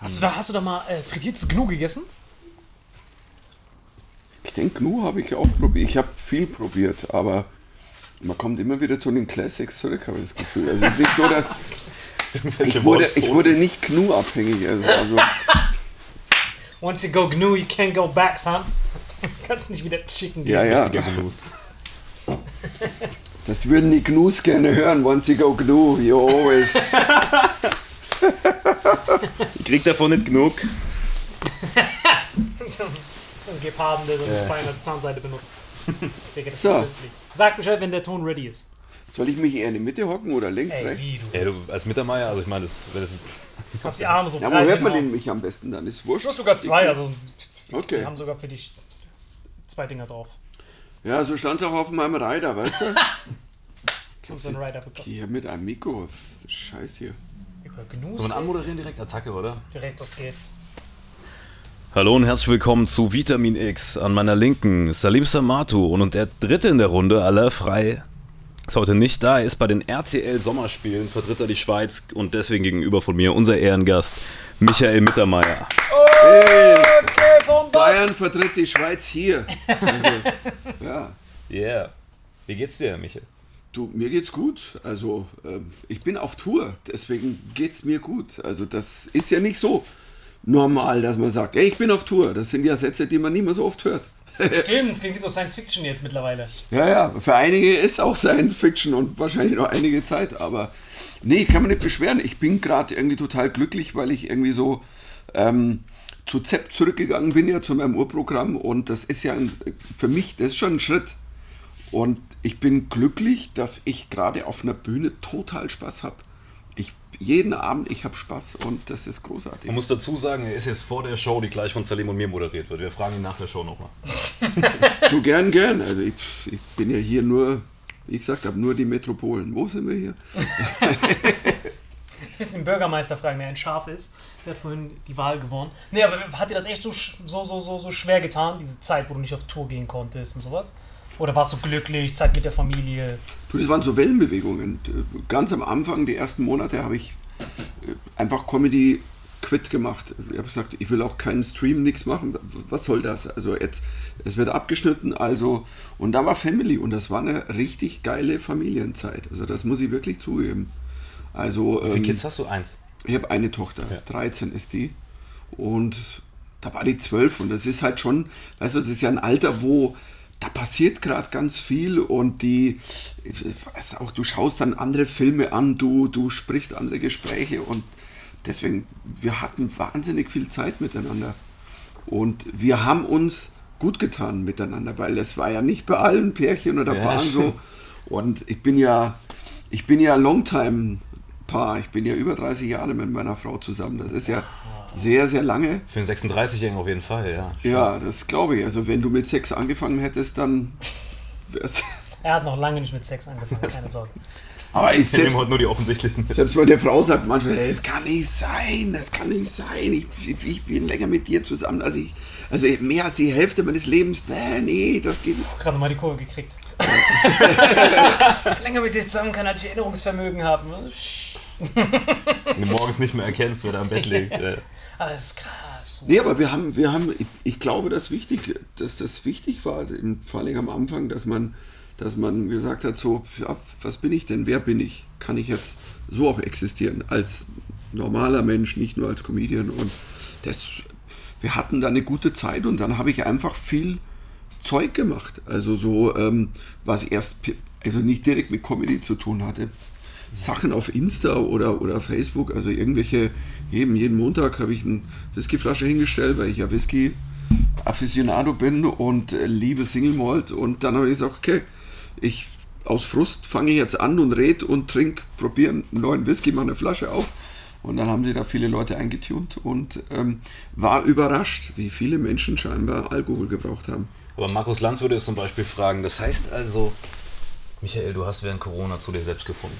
Hast du da, hast du da mal äh, frittiertes Gnu gegessen? Ich denke, Gnu habe ich auch probiert. Ich habe viel probiert, aber man kommt immer wieder zu den Classics zurück, habe ich das Gefühl. Also es ist nicht so, dass ich wurde, ich wurde nicht Gnu-abhängig. Also, also Once you go Gnu, you can't go back, son. Kannst nicht wieder Chicken ja, ja, Genuss. das würden die Gnus gerne hören. Once you go Gnu, you always. Ich krieg davon nicht genug. Ein Geparden, der so ein Spine als Zahnseite benutzt. Digga, das So. ist köstlich. Sag Bescheid, wenn der Ton ready ist. Soll ich mich eher in die Mitte hocken oder links, Ey, rechts? wie du. Ja, du als Mittermeier, also ich meine, das, wenn das kannst die Arme so Ja, wo hört man den mich am besten dann? Ist wurscht. Du hast sogar zwei, also Okay. wir haben sogar für dich zwei Dinger drauf. Ja, so stand auch auf meinem Rider, weißt du? Ich hab so einen Rider bekommen. Hier mit einem Mikro. Scheiß hier. Über Gnus. Sollen wir anmoderieren direkt? Attacke, oder? Direkt, los geht's. Hallo und herzlich willkommen zu Vitamin X. An meiner Linken Salim Samatu und, und der dritte in der Runde, aller frei, ist heute nicht da. Er ist bei den RTL Sommerspielen, vertritt er die Schweiz und deswegen gegenüber von mir unser Ehrengast Michael Mittermeier. Bayern vertritt die Schweiz hier. Also, ja. Yeah. Wie geht's dir, Michael? Du, mir geht's gut. Also, ähm, ich bin auf Tour, deswegen geht's mir gut. Also, das ist ja nicht so normal, dass man sagt, ey, ich bin auf Tour. Das sind ja Sätze, die man nicht mehr so oft hört. Stimmt, es klingt wie so Science Fiction jetzt mittlerweile. Ja, ja, für einige ist auch Science Fiction und wahrscheinlich noch einige Zeit, aber nee, ich kann mich nicht beschweren. Ich bin gerade irgendwie total glücklich, weil ich irgendwie so ähm, zu ZEP zurückgegangen bin, ja, zu meinem Urprogramm und das ist ja ein, für mich, das ist schon ein Schritt. Und ich bin glücklich, dass ich gerade auf einer Bühne total Spaß habe. Ich, jeden Abend, ich habe Spaß und das ist großartig. Man muss dazu sagen, er ist jetzt vor der Show, die gleich von Salim und mir moderiert wird. Wir fragen ihn nach der Show nochmal. Du gern, gern. Also ich, ich bin ja hier nur wie ich gesagt habe, nur die Metropolen. Wo sind wir hier? Ich müssen den Bürgermeister fragen, der ein Schaf ist. Der hat vorhin die Wahl gewonnen. Nee, aber hat dir das echt so, sch- so, so, so, so schwer getan, diese Zeit, wo du nicht auf Tour gehen konntest und sowas? Oder warst du glücklich, Zeit mit der Familie? Du, das waren so Wellenbewegungen. Ganz am Anfang, die ersten Monate, habe ich äh, einfach Comedy quit gemacht. Ich habe gesagt, ich will auch keinen Stream, nichts machen. Was soll das? Also jetzt, es wird abgeschnitten, also und da war Family und das war eine richtig geile Familienzeit. Also das muss ich wirklich zugeben. Also Wie viele ähm, Kids hast du? Eins. ich habe eine Tochter, Ja. 13 ist die. Und da war die 12 und das ist halt schon, weißt du, das ist ja ein Alter, wo da passiert gerade ganz viel und die, ich weiß auch, du schaust dann andere Filme an, du, du sprichst andere Gespräche und deswegen, wir hatten wahnsinnig viel Zeit miteinander. Und wir haben uns gut getan miteinander, weil es war ja nicht bei allen Pärchen oder Ja, Paaren so. Und ich bin ja, ich bin ja Longtime Paar. Ich bin ja über 30 Jahre mit meiner Frau zusammen. Das ist ja sehr, sehr lange. Für einen 36-Jährigen auf jeden Fall, ja. Ja, das glaube ich. Also wenn du mit Sex angefangen hättest, dann wär's. Er hat noch lange nicht mit Sex angefangen, keine Sorge. Aber ich Ich selbst, heute nur die offensichtlichen. selbst meine Frau sagt manchmal, hey, das kann nicht sein, das kann nicht sein. Ich, ich, ich bin länger mit dir zusammen, als ich, also mehr als die Hälfte meines Lebens. Nee, nee, das geht nicht. Gerade mal die Kurve gekriegt. Länger mit dir zusammen kann, als ich Erinnerungsvermögen habe. Wenn du morgens nicht mehr erkennst, wer da am Bett liegt. Aber das ist krass. Nee, aber wir haben, wir haben, ich, ich glaube, dass wichtig, dass das wichtig war, vor allem am Anfang, dass man, dass man gesagt hat, so, ja, was bin ich denn? Wer bin ich? Kann ich jetzt so auch existieren als normaler Mensch, nicht nur als Comedian? Und das, wir hatten da eine gute Zeit und dann habe ich einfach viel Zeug gemacht. Also so, ähm, was erst, also nicht direkt mit Comedy zu tun hatte. Sachen auf Insta oder, oder Facebook, also irgendwelche, jeden, jeden Montag habe ich eine Whiskyflasche hingestellt, weil ich ja Whisky Aficionado bin und äh, liebe Single Malt und dann habe ich gesagt, okay, ich aus Frust fange ich jetzt an und red und trink, probiere einen neuen Whisky, mache eine Flasche auf und dann haben sie da viele Leute eingetunt und ähm, war überrascht, wie viele Menschen scheinbar Alkohol gebraucht haben. Aber Markus Lanz würde es zum Beispiel fragen, das heißt also, Michael, du hast während Corona zu dir selbst gefunden.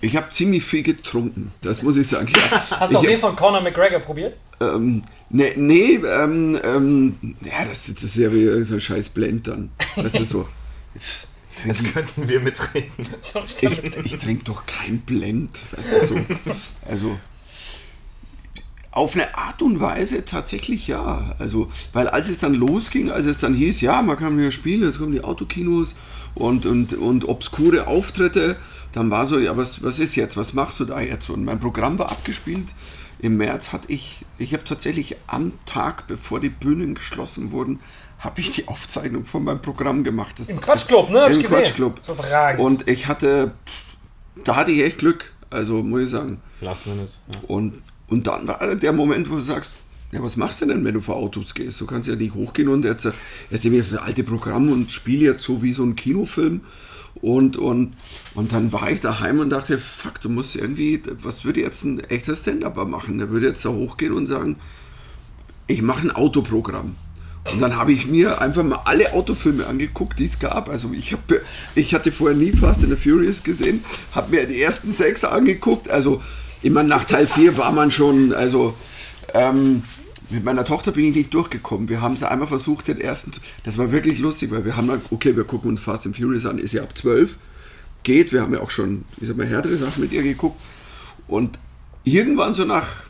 Ich habe ziemlich viel getrunken, das muss ich sagen. Ja, Hast du auch ich, den von Conor McGregor probiert? Ähm, nee, nee ähm, ähm, ja, das, das ist ja wie so ein scheiß Blend dann. Das ist so. Jetzt könnten wir mitreden. Ich, ich trinke doch kein Blend. Das ist so. Also, auf eine Art und Weise tatsächlich ja. Also, weil als es dann losging, als es dann hieß, ja, man kann wieder spielen, jetzt kommen die Autokinos und, und, und obskure Auftritte, dann war so, ja, was, was ist jetzt? Was machst du da jetzt? Und mein Programm war abgespielt. Im März hatte ich, ich habe tatsächlich am Tag, bevor die Bühnen geschlossen wurden, habe ich die Aufzeichnung von meinem Programm gemacht. Das, Im Quatschclub, ne? Hab Im. Quatschclub. Und ich hatte, da hatte ich echt Glück, also muss ich sagen. Last Minute. Ja. Und, und dann war der Moment, wo du sagst, ja, was machst du denn, wenn du vor Autos gehst? Du kannst ja nicht hochgehen und jetzt, jetzt nehme ich das alte Programm und spiele jetzt so wie so ein Kinofilm. Und, und, und dann war ich daheim und dachte, fuck, du musst irgendwie, was würde jetzt ein echter Stand-Upper machen? Der würde jetzt da hochgehen und sagen, ich mache ein Autoprogramm. Und dann habe ich mir einfach mal alle Autofilme angeguckt, die es gab. Also ich, hab, ich hatte vorher nie Fast and the Furious gesehen, habe mir die ersten sechs angeguckt. Also immer nach Teil 4 war man schon, also ähm, mit meiner Tochter bin ich nicht durchgekommen. Wir haben es einmal versucht, den ersten, zu- das war wirklich lustig, weil wir haben dann, okay, wir gucken uns Fast and Furious an, ist ja ab 12, geht, wir haben ja auch schon, ich sag mal, härtere Sachen mit ihr geguckt. Und irgendwann so nach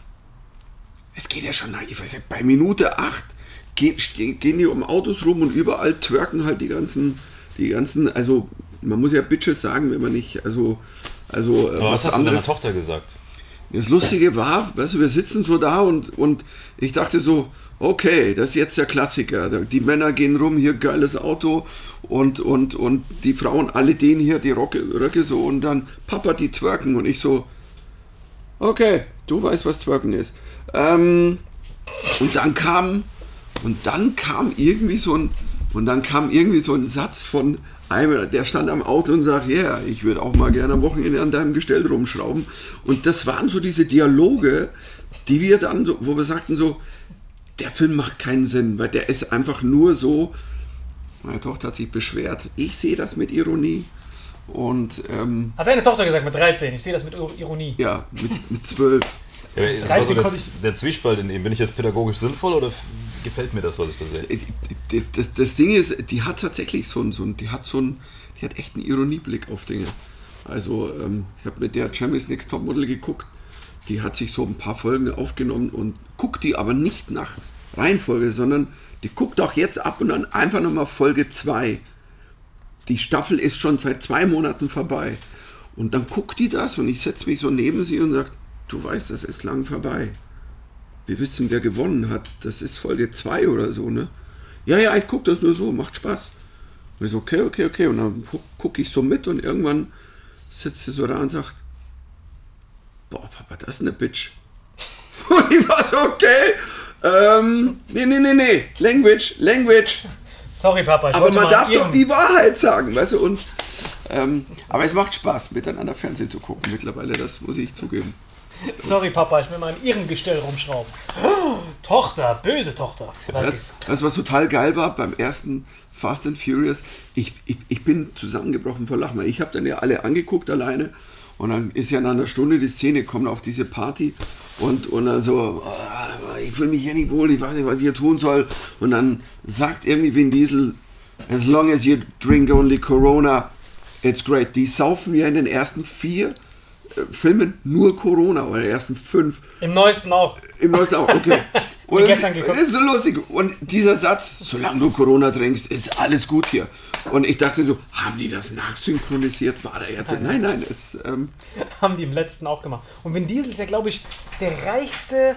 es geht ja schon, ich weiß nicht, bei Minute 8 gehen, gehen die um Autos rum und überall twerken halt die ganzen, die ganzen, also man muss ja Bitches sagen, wenn man nicht, also, also äh, Aber was hast du deiner Tochter gesagt? Das Lustige war, weißt du, wir sitzen so da und, und ich dachte so, okay, das ist jetzt der Klassiker. Die Männer gehen rum, hier geiles Auto und, und, und die Frauen alle den hier, die Rocke, Röcke so und dann Papa, die twerken und ich so, okay, du weißt, was twerken ist. Ähm, und dann kam, und dann kam irgendwie so ein, und dann kam irgendwie so ein Satz von einem, der stand am Auto und sagt, ja, yeah, ich würde auch mal gerne am Wochenende an deinem Gestell rumschrauben. Und das waren so diese Dialoge, die wir dann so, wo wir sagten so, der Film macht keinen Sinn, weil der ist einfach nur so, Meine Tochter hat sich beschwert. Ich sehe das mit Ironie. Und ähm, Hat deine Tochter gesagt mit 13. Ich sehe das mit Ironie. ja, mit, mit 12. Ja, das war so 13 der, der Zwiespalt in ihm. Bin ich jetzt pädagogisch sinnvoll oder gefällt mir das, was ich da sehe? Äh, Das, das Ding ist, die hat tatsächlich so einen, so einen, die hat so einen, die hat echt einen Ironieblick auf Dinge. Also ähm, ich habe mit der Jeremy's Next Topmodel geguckt, die hat sich so ein paar Folgen aufgenommen und guckt die aber nicht nach Reihenfolge, sondern die guckt auch jetzt ab und an einfach nochmal Folge 2. Die Staffel ist schon seit zwei Monaten vorbei. Und dann guckt die das und ich setze mich so neben sie und sage, du weißt, das ist lang vorbei wir wissen, wer gewonnen hat. Das ist Folge 2 oder so, ne? Ja, ja, ich gucke das nur so, macht Spaß. Und ich so, okay, okay, okay. Und dann gucke ich so mit und irgendwann sitzt sie so da und sagt, boah, Papa, das ist eine Bitch. Und ich war so, okay, ähm, nee, nee, nee, nee, Language, Language. Sorry, Papa. Aber man darf doch die Wahrheit sagen, weißt du? Und, ähm, aber es macht Spaß, miteinander Fernsehen zu gucken mittlerweile, das muss ich zugeben. Sorry, Papa, ich will mal in ihrem Gestell rumschrauben. Oh, Tochter, böse Tochter. Das Das, was total geil war beim ersten Fast and Furious, ich, ich, ich bin zusammengebrochen vor Lachen. Ich habe dann ja alle angeguckt alleine und dann ist ja nach einer Stunde die Szene, kommen auf diese Party und, und dann so, "Ah, ich fühle mich hier nicht wohl, ich weiß nicht, was ich hier tun soll. Und dann sagt irgendwie Vin Diesel, as long as you drink only Corona, it's great. Die saufen ja in den ersten vier Filmen nur Corona oder den ersten fünf. Im neuesten auch. Im neuesten auch, okay. Und gestern geguckt. ist so lustig. Und dieser Satz, solange du Corona trinkst, ist alles gut hier. Und ich dachte so, haben die das nachsynchronisiert? War der jetzt? Nein, nein, es, ähm, Haben die im letzten auch gemacht. Und Vin Diesel ist ja, glaube ich, der reichste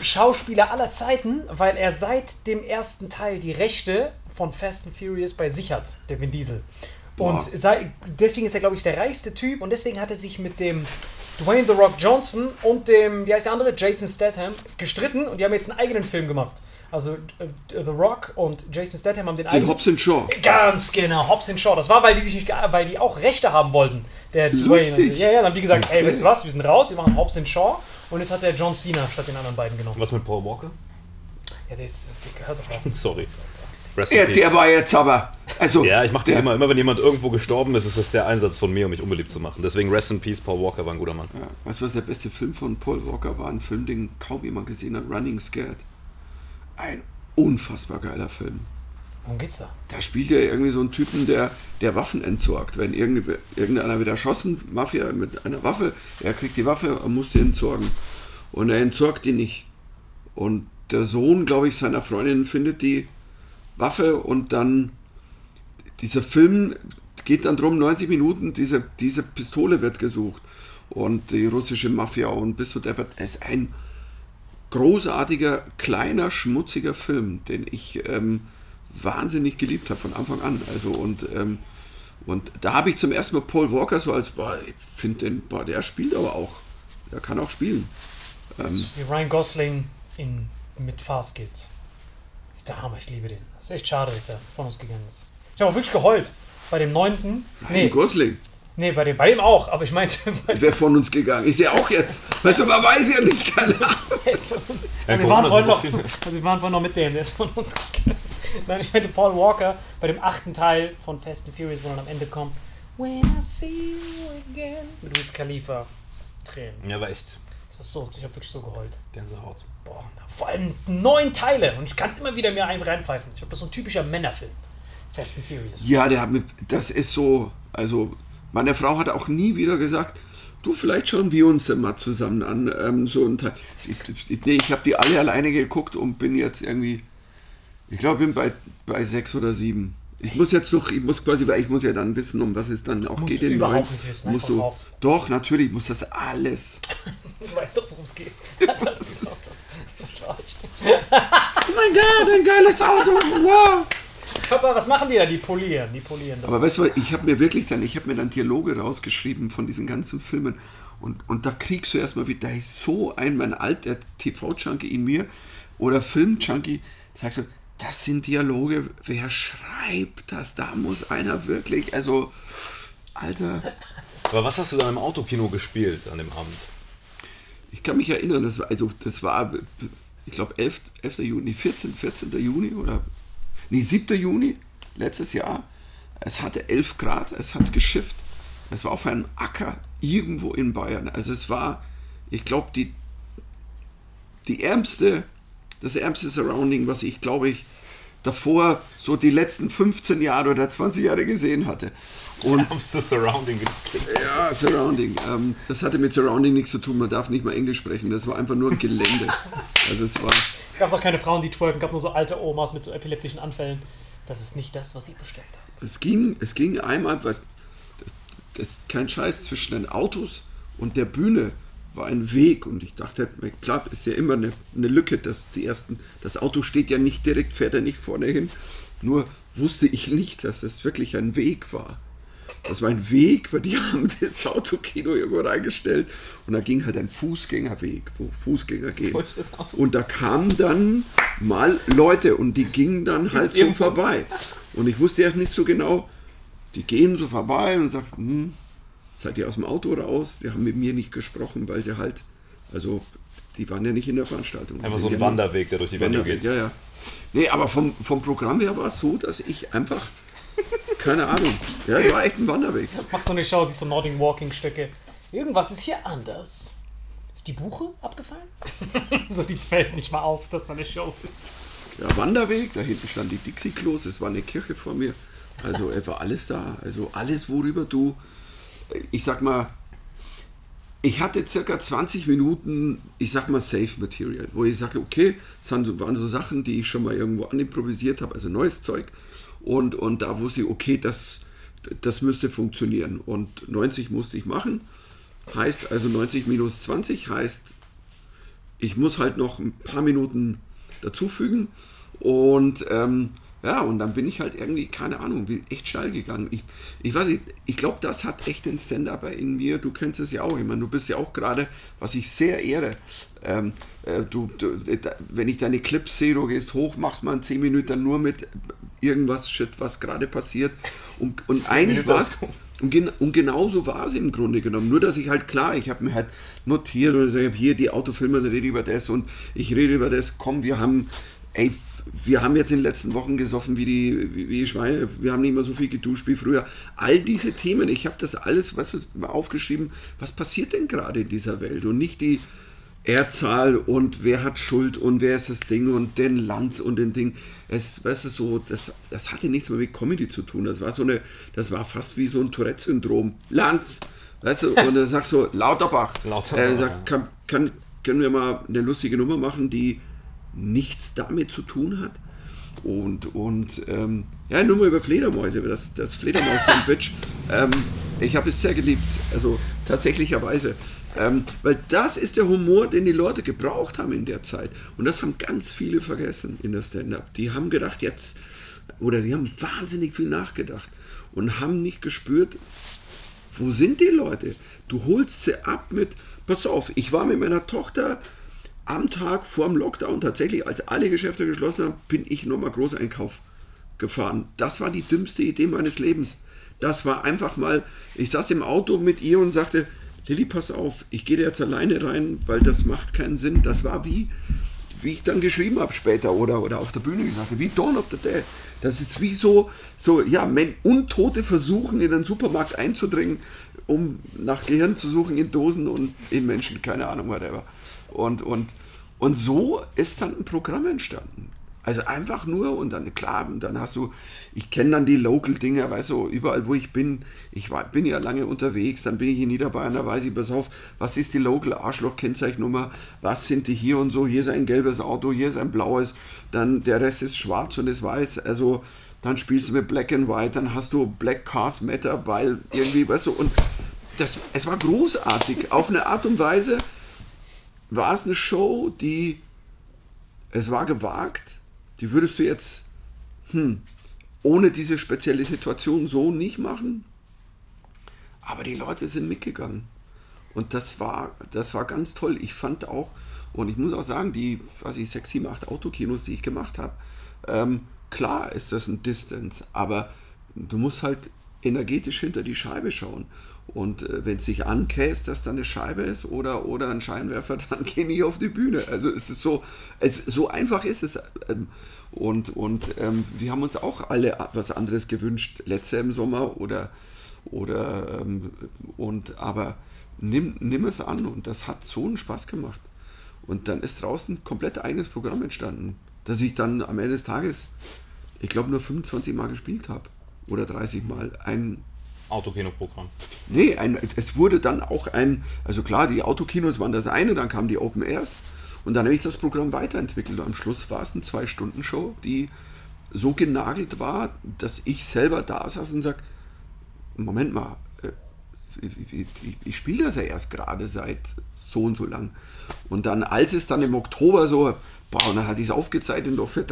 Schauspieler aller Zeiten, weil er seit dem ersten Teil die Rechte von Fast and Furious bei sich hat, der Vin Diesel. Und sei, deswegen ist er, glaube ich, der reichste Typ und deswegen hat er sich mit dem Dwayne The Rock Johnson und dem, wie heißt der andere, Jason Statham, gestritten und die haben jetzt einen eigenen Film gemacht. Also äh, The Rock und Jason Statham haben den, den eigenen Hobbs and Shaw. Ganz genau, Hobbs and Shaw. Das war, weil die sich nicht, ge- weil die auch Rechte haben wollten. Der Lustig. Dwayne. Ja, ja, dann haben die gesagt, ey, Okay. weißt du was, wir sind raus, wir machen Hobbs and Shaw. Und jetzt hat der John Cena statt den anderen beiden genommen. Was mit Paul Walker? Ja, der ist, der gehört doch auch. Sorry. Ja, der war jetzt aber. Also, Ja, ich mache immer. Immer wenn jemand irgendwo gestorben ist, ist das der Einsatz von mir, um mich unbeliebt zu machen. Deswegen Rest in Peace, Paul Walker war ein guter Mann. Ja, weißt du, was der beste Film von Paul Walker war? Ein Film, den kaum jemand gesehen hat: Running Scared. Ein unfassbar geiler Film. Worum geht's da? Da spielt er irgendwie so einen Typen, der, der Waffen entsorgt. Wenn irgende- irgendeiner wird erschossen, Mafia mit einer Waffe, er kriegt die Waffe und muss sie entsorgen. Und er entsorgt die nicht. Und der Sohn, glaube ich, seiner Freundin findet die Waffe und dann dieser Film geht dann drum 90 Minuten, diese, diese Pistole wird gesucht. Und die russische Mafia und bis zu deppert. Es ist ein großartiger, kleiner, schmutziger Film, den ich ähm, wahnsinnig geliebt habe von Anfang an. Also und, ähm, und da habe ich zum ersten Mal Paul Walker so als, boah, ich finde den, boah, der spielt aber auch. Der kann auch spielen. Ähm, Wie Ryan Gosling in, mit Fast Kids. Das ist der Hammer, ich liebe den. Das ist echt schade, dass er von uns gegangen ist. Ich habe auch wirklich geheult. Bei dem neunten. Nee, Gosling, nee bei, dem, bei dem auch, aber ich meinte. Wer von uns gegangen ist ja auch jetzt. Weißt du, man weiß ja nicht, keine Ahnung. also, wir waren vorhin noch, also wir waren vorhin noch mit dem, der ist von uns gegangen. Nein, ich meinte Paul Walker bei dem achten Teil von Fast and Furious, wo dann am Ende kommt When I see you again mit Wiz Khalifa. Tränen. Ja, war echt Das war so, ich habe wirklich so geheult. Gänsehaut. Boah, vor allem neun Teile und ich kann es immer wieder mir ein- reinpfeifen. Ich glaube, das ist so ein typischer Männerfilm. Fast and Furious. Ja, der hat mir, das ist so, also meine Frau hat auch nie wieder gesagt, du vielleicht schauen wir uns mal zusammen an. Ähm, so ein Teil. Ich, ich, nee, ich habe die alle alleine geguckt und bin jetzt irgendwie, ich glaube, bin bei, bei sechs oder sieben. Ich muss jetzt noch, ich muss quasi, weil ich muss ja dann wissen, um was es dann auch Musst geht. du überhaupt nicht wissen, Musst du, drauf. Doch, natürlich, ich muss das alles. Du weißt doch, worum es geht. Das ist. Oh mein Gott, ein geiles Auto, wow. Papa, was machen die da? Die polieren, die polieren das. Aber weißt du, was, ich habe mir wirklich dann, ich habe mir dann Dialoge rausgeschrieben von diesen ganzen Filmen und, und da kriegst du erstmal wieder, da ist so ein, mein alter TV-Junkie in mir oder Film-Junkie, sagst du, das sind Dialoge, wer schreibt das? Da muss einer wirklich, also, Alter, Aber was hast du da im Autokino gespielt an dem Abend? Ich kann mich erinnern, das war, also, das war, ich glaube, 11, 11. Juni, 14, 14. Juni oder, nee, 7. Juni, letztes Jahr. Es hatte 11 Grad, es hat geschifft. Es war auf einem Acker irgendwo in Bayern. Also es war, ich glaube, die, die ärmste, das ärmste Surrounding, was ich, glaube ich, davor so die letzten 15 Jahre oder 20 Jahre gesehen hatte. Und Ärmste Surrounding ja, Surrounding. Ähm, das hatte mit Surrounding nichts zu tun. Man darf nicht mal Englisch sprechen. Das war einfach nur ein Gelände. Also es war. Gab es auch keine Frauen, die twerken, gab nur so alte Omas mit so epileptischen Anfällen. Das ist nicht das, was ich bestellt habe. Es ging, es ging einmal, weil das, das ist kein Scheiß zwischen den Autos und der Bühne war ein Weg und ich dachte, klar, ist ja immer eine, eine Lücke, dass die ersten, das Auto steht ja nicht direkt, fährt er nicht vorne hin. Nur wusste ich nicht, dass es wirklich ein Weg war. Das war ein Weg, weil die haben das Autokino irgendwo reingestellt und da ging halt ein Fußgängerweg, wo Fußgänger gehen. Und da kamen dann mal Leute und die gingen dann halt so vorbei. Und ich wusste ja nicht so genau, die gehen so vorbei und sagen, hm, seid ihr aus dem Auto raus? Die haben mit mir nicht gesprochen, weil sie halt, also die waren ja nicht in der Veranstaltung. Einfach so ein ja Wanderweg, der durch die Venue Wanderweg, geht. Ja, ja. Nee, aber vom, vom Programm her war es so, dass ich einfach, keine Ahnung, ja, es war echt ein Wanderweg. Machst du eine Show, siehst so Nordic Walking Stücke. Irgendwas ist hier anders. Ist die Buche abgefallen? so, die fällt nicht mal auf, dass da eine Show ist. Ja, Wanderweg, da hinten stand die Dixie-Klos, es war eine Kirche vor mir. Also es war alles da. Also alles, worüber du, ich sag mal, ich hatte circa 20 Minuten, ich sag mal, Safe Material, wo ich sage, okay, das waren so, Sachen, die ich schon mal irgendwo animprovisiert habe, also neues Zeug. Und, und da wusste ich, okay, das, das müsste funktionieren. Und 90 musste ich machen. Heißt also 90 minus 20 heißt, ich muss halt noch ein paar Minuten dazufügen. Und ähm, ja, und dann bin ich halt irgendwie, keine Ahnung, bin echt steil gegangen. Ich, ich weiß nicht, ich glaube, das hat echt den Stand-Upper in mir. Du kennst es ja auch. Ich meine, du bist ja auch gerade, was ich sehr ehre. Ähm, äh, du, du, da, wenn ich deine Clips sehe, du gehst hoch, machst mal in 10 Minuten nur mit irgendwas Shit, was gerade passiert. Und, und eigentlich war es. Und, gen und genauso war es im Grunde genommen. Nur, dass ich halt klar, ich habe mir halt notiert und ich habe hier die Autofilme, dann rede über das und ich rede über das. Komm, wir haben, ey, wir haben jetzt in den letzten Wochen gesoffen wie die, wie, wie Schweine. Wir haben nicht mehr so viel geduscht wie früher. All diese Themen, ich habe das alles was, aufgeschrieben. Was passiert denn gerade in dieser Welt? Und nicht die Erdzahl und wer hat Schuld und wer ist das Ding und den Lanz und den Ding. Es, weißt du, so, das, das hatte nichts mehr mit Comedy zu tun. Das war so eine, das war fast wie so ein Tourette-Syndrom. Lanz, weißt du, und er sagt so, Lauterbach. Lauterbach, Er sagt, kann, kann, können wir mal eine lustige Nummer machen, die nichts damit zu tun hat. Und, und ähm, ja, nur mal über Fledermäuse, das, das Fledermaus-Sandwich. ähm, ich habe es sehr geliebt, also tatsächlicherweise. Ähm, weil das ist der Humor, den die Leute gebraucht haben in der Zeit. Und das haben ganz viele vergessen in der Stand-Up. Die haben gedacht, jetzt, oder die haben wahnsinnig viel nachgedacht und haben nicht gespürt, wo sind die Leute? Du holst sie ab mit, pass auf, ich war mit meiner Tochter am Tag vor dem Lockdown tatsächlich, als alle Geschäfte geschlossen haben, bin ich nochmal Großeinkauf gefahren. Das war die dümmste Idee meines Lebens. Das war einfach mal, ich saß im Auto mit ihr und sagte, Lilly, pass auf, ich gehe jetzt alleine rein, weil das macht keinen Sinn. Das war wie, wie ich dann geschrieben habe später oder, oder auf der Bühne gesagt habe, wie Dawn of the Dead. Das ist wie so, so ja, Men Untote versuchen in den Supermarkt einzudringen, um nach Gehirn zu suchen in Dosen und in Menschen, keine Ahnung, whatever. Und, und, und so ist dann ein Programm entstanden. Also einfach nur und dann klar, und dann hast du, ich kenne dann die Local-Dinge, weißt du, überall wo ich bin, ich war, bin ja lange unterwegs, dann bin ich in Niederbayern, da weiß ich, pass auf, was ist die Local-Arschloch-Kennzeichnummer, was sind die hier und so, hier ist ein gelbes Auto, hier ist ein blaues, dann der Rest ist schwarz und ist weiß, also dann spielst du mit Black and White, dann hast du Black Cars Matter, weil irgendwie, weißt du, und das, es war großartig, auf eine Art und Weise war es eine Show, die, es war gewagt, die würdest du jetzt hm, ohne diese spezielle Situation so nicht machen. Aber die Leute sind mitgegangen. Und das war, das war ganz toll. Ich fand auch, und ich muss auch sagen, die, weiß ich, sechs, sieben, acht Autokinos, die ich gemacht habe, ähm, klar ist das ein Distance, aber du musst halt energetisch hinter die Scheibe schauen. Und äh, wenn es sich ankäst, dass da eine Scheibe ist oder, oder ein Scheinwerfer, dann geh nicht auf die Bühne. Also es ist so, es, so einfach ist es. Ähm, und und ähm, wir haben uns auch alle was anderes gewünscht, letzte im Sommer oder, oder ähm, und aber nimm, nimm es an und das hat so einen Spaß gemacht. Und dann ist draußen komplett eigenes Programm entstanden, das ich dann am Ende des Tages, ich glaube, nur 25 Mal gespielt habe. Oder 30 Mal. Ein Autokino-Programm. Nee, ein, es wurde dann auch ein, also klar, die Autokinos waren das eine, dann kamen die Open Airs und dann habe ich das Programm weiterentwickelt. Am Schluss war es eine Zwei-Stunden-Show, die so genagelt war, dass ich selber da saß und sage, Moment mal, äh, ich, ich, ich spiele das ja erst gerade seit so und so lang. Und dann, als es dann im Oktober so, boah, und dann hatte ich es aufgezeichnet, doch für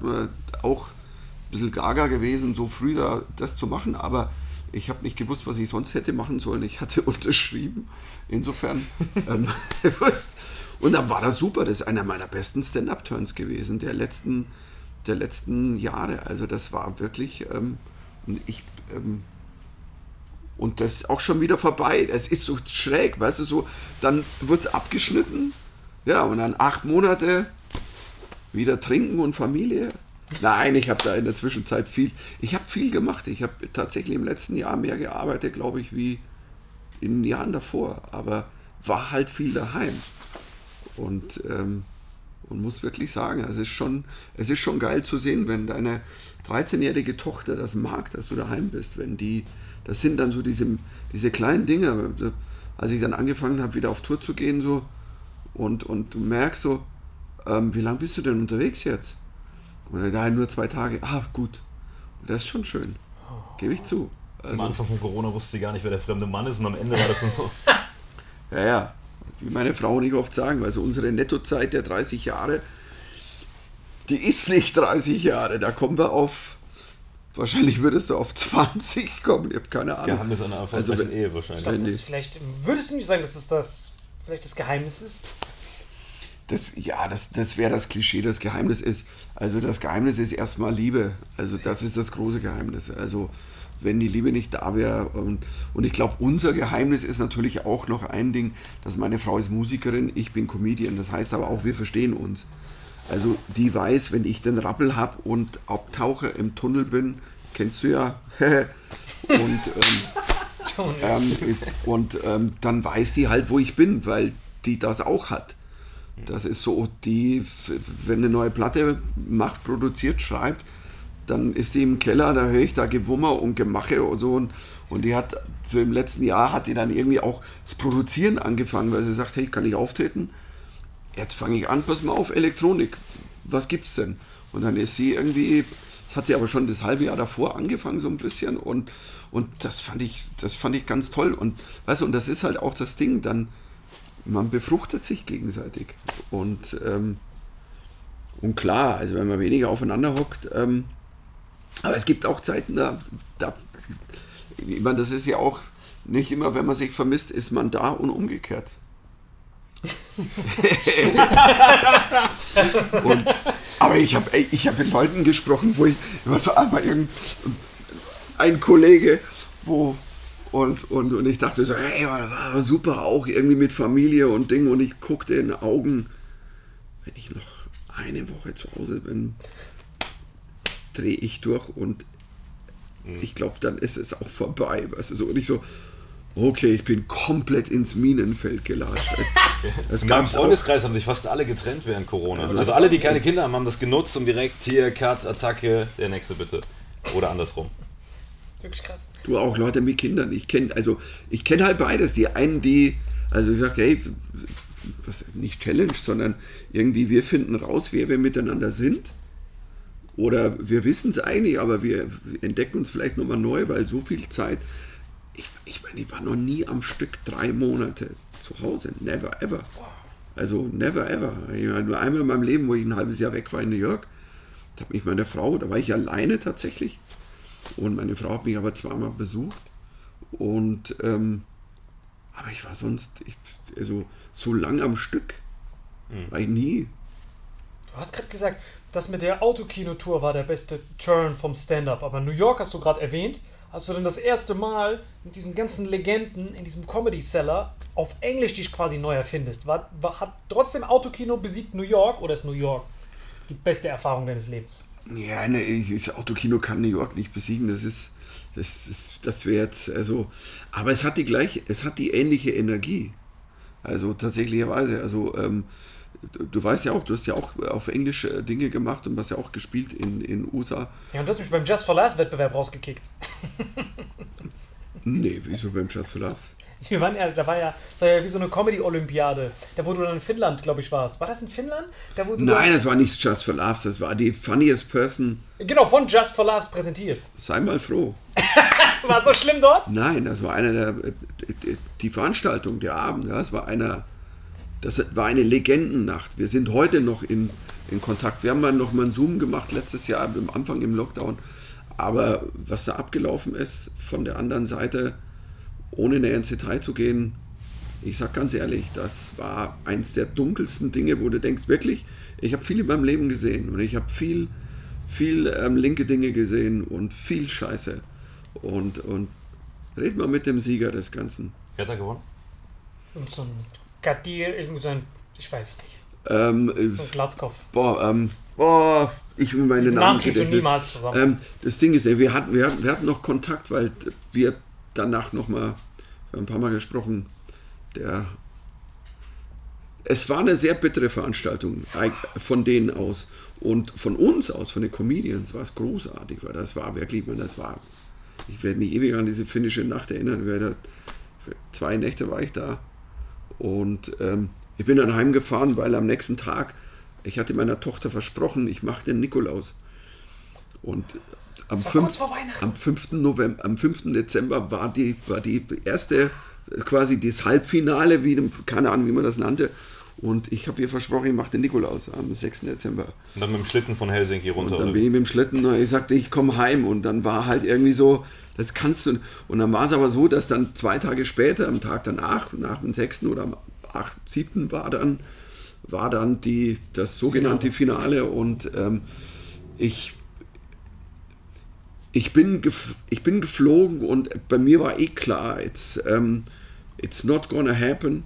man auch ein bisschen gaga gewesen, so früh da das zu machen, aber ich habe nicht gewusst, was ich sonst hätte machen sollen. Ich hatte unterschrieben. Insofern, ähm, und dann war das super. Das ist einer meiner besten Stand-Up-Turns gewesen, der letzten, der letzten Jahre. Also das war wirklich, ähm, ich, ähm, und das ist auch schon wieder vorbei. Es ist so schräg, weißt du, so, dann wird es abgeschnitten. Ja, und dann acht Monate wieder trinken und Familie. Nein, ich habe da in der Zwischenzeit viel, ich habe viel gemacht. Ich habe tatsächlich im letzten Jahr mehr gearbeitet, glaube ich, wie in den Jahren davor. Aber war halt viel daheim. Und, ähm, und muss wirklich sagen, es ist, schon, es ist schon geil zu sehen, wenn deine 13-jährige Tochter das mag, dass du daheim bist. Wenn die, das sind dann so diese, diese kleinen Dinge. Also, als ich dann angefangen habe, wieder auf Tour zu gehen, so, und, und du merkst so, ähm, wie lange bist du denn unterwegs jetzt? Oder da nur zwei Tage. Ah, gut. Das ist schon schön. Gebe ich zu. Also, am Anfang von Corona wusste sie gar nicht, wer der fremde Mann ist und am Ende war das dann so. ja, ja. Wie meine Frau nicht oft sagen, also unsere Nettozeit der 30 Jahre, die ist nicht 30 Jahre. Da kommen wir auf, wahrscheinlich würdest du auf 20 kommen. Ich habe keine Ahnung. Das Geheimnis einer erfolgreichen Also, Ehe wahrscheinlich. Ich glaub, das ist vielleicht, würdest du nicht sagen, dass es das vielleicht das Geheimnis ist? Das, ja, das, das wäre das Klischee, das Geheimnis ist. Also das Geheimnis ist erstmal Liebe. Also das ist das große Geheimnis. Also wenn die Liebe nicht da wäre. Und, und ich glaube, unser Geheimnis ist natürlich auch noch ein Ding, dass meine Frau ist Musikerin, ich bin Comedian. Das heißt aber auch, wir verstehen uns. Also die weiß, wenn ich den Rappel habe und abtauche im Tunnel bin, kennst du ja. und ähm, ähm, und ähm, dann weiß die halt, wo ich bin, weil die das auch hat. Das ist so, die, wenn eine neue Platte macht, produziert, schreibt, dann ist die im Keller, da höre ich da Gewummer und Gemache und so. Und, und die hat, so im letzten Jahr hat die dann irgendwie auch das Produzieren angefangen, weil sie sagt, hey, kann ich auftreten? Jetzt fange ich an, pass mal auf, Elektronik, was gibt's denn? Und dann ist sie irgendwie, das hat sie aber schon das halbe Jahr davor angefangen, so ein bisschen. Und, und das fand ich, das fand ich ganz toll. Und weißt du, und das ist halt auch das Ding, dann man befruchtet sich gegenseitig. Und, ähm, und klar, also wenn man weniger aufeinander hockt, ähm, aber es gibt auch Zeiten, da, da ich meine, das ist ja auch nicht immer, wenn man sich vermisst, ist man da und umgekehrt. und, aber ich habe ich hab mit Leuten gesprochen, wo ich, was war einmal irgendein ein Kollege, wo, und, und, und ich dachte so, hey, war super, auch irgendwie mit Familie und Ding. Und ich guckte in den Augen, wenn ich noch eine Woche zu Hause bin, drehe ich durch und mhm. ich glaube, dann ist es auch vorbei. Weißt du, so. Und ich so, okay, ich bin komplett ins Minenfeld gelatscht. Das, das In Freundeskreis haben sich fast alle getrennt während Corona. Also, also alle, die keine Kinder haben, haben das genutzt, um direkt hier, Cut, Attacke, der nächste bitte. Oder andersrum. Wirklich krass. Du auch Leute mit Kindern. Ich kenne also ich kenne halt beides. Die einen, die also ich sage, hey, was, nicht Challenge, sondern irgendwie wir finden raus, wer wir miteinander sind. Oder wir wissen es eigentlich, aber wir entdecken uns vielleicht nochmal neu, weil so viel Zeit. Ich, ich meine, ich war noch nie am Stück drei Monate zu Hause. Never ever. Also never ever. Ich meine, nur einmal in meinem Leben, wo ich ein halbes Jahr weg war in New York, da habe mich meine Frau, da war ich alleine tatsächlich. Und meine Frau hat mich aber zweimal besucht. Und ähm, aber ich war sonst, ich, also so lang am Stück mhm. war ich nie. Du hast gerade gesagt, das mit der Autokinotour war der beste Turn vom Stand-up. Aber New York hast du gerade erwähnt. hast du denn das erste Mal mit diesen ganzen Legenden in diesem Comedy Cellar auf Englisch dich quasi neu erfindest? War, war, hat trotzdem Autokino besiegt New York oder ist New York die beste Erfahrung deines Lebens? Ja, ne, das Autokino kann New York nicht besiegen. Das ist, das ist, das wäre jetzt, also, aber es hat die gleiche, es hat die ähnliche Energie. Also tatsächlicherweise, also ähm, du, du weißt ja auch, du hast ja auch auf Englisch äh, Dinge gemacht und hast ja auch gespielt in in USA. Ja, und du hast mich beim Just for Laughs Wettbewerb rausgekickt. Nee, wieso beim Just for Laughs? Wir waren ja, da war ja, das war ja wie so eine Comedy-Olympiade. Da wo du dann in Finnland, glaube ich, warst. War das in Finnland? Da, Nein, das war nicht Just for Laughs, das war die funniest person. genau, von Just for Laughs präsentiert. Sei mal froh. War so schlimm dort? Nein, das war einer der die Veranstaltung, der Abend, das war einer das war eine Legendennacht. Wir sind heute noch in, in Kontakt. Wir haben mal noch mal einen Zoom gemacht letztes Jahr am Anfang im Lockdown. Aber was da abgelaufen ist von der anderen Seite, ohne näher ins Detail zu gehen, ich sag ganz ehrlich, das war eins der dunkelsten Dinge, wo du denkst, wirklich, ich habe viel in meinem Leben gesehen und ich habe viel, viel ähm, linke Dinge gesehen und viel Scheiße. Und, und red mal mit dem Sieger des Ganzen. Wer hat da gewonnen? Und so ein Kadir, irgend so ein, ich weiß es nicht, Ähm, äh, so ein Glatzkopf. boah, ähm, boah, ich will meine Diesen Namen Namen kriegst du niemals zusammen. Ähm, das Ding ist, ja, wir hatten, wir, hatten, wir hatten noch Kontakt, weil wir danach nochmal, wir haben ein paar Mal gesprochen, der, es war eine sehr bittere Veranstaltung von denen aus und von uns aus, von den Comedians, war es großartig, weil das war wirklich, man, das war, ich werde mich ewig an diese finnische Nacht erinnern, da, zwei Nächte war ich da und ähm, ich bin dann heimgefahren, weil am nächsten Tag, ich hatte meiner Tochter versprochen, ich mache den Nikolaus. Und am, Das war fünf- kurz vor Weihnachten. am 5. November, am 5. Dezember war die, war die erste, quasi das Halbfinale, wie dem, keine Ahnung, wie man das nannte. Und ich habe ihr versprochen, ich mache den Nikolaus am 6. Dezember. Und dann mit dem Schlitten von Helsinki runter. Und dann oder bin ich mit dem Schlitten, und ich sagte, ich komme heim. Und dann war halt irgendwie so, das kannst du. Und dann war es aber so, dass dann zwei Tage später, am Tag danach, nach dem 6. oder am 8., 7. war dann, war dann die, das sogenannte Finale. Und ähm, ich, ich, bin ich bin geflogen und bei mir war eh klar, it's, ähm, it's not gonna happen.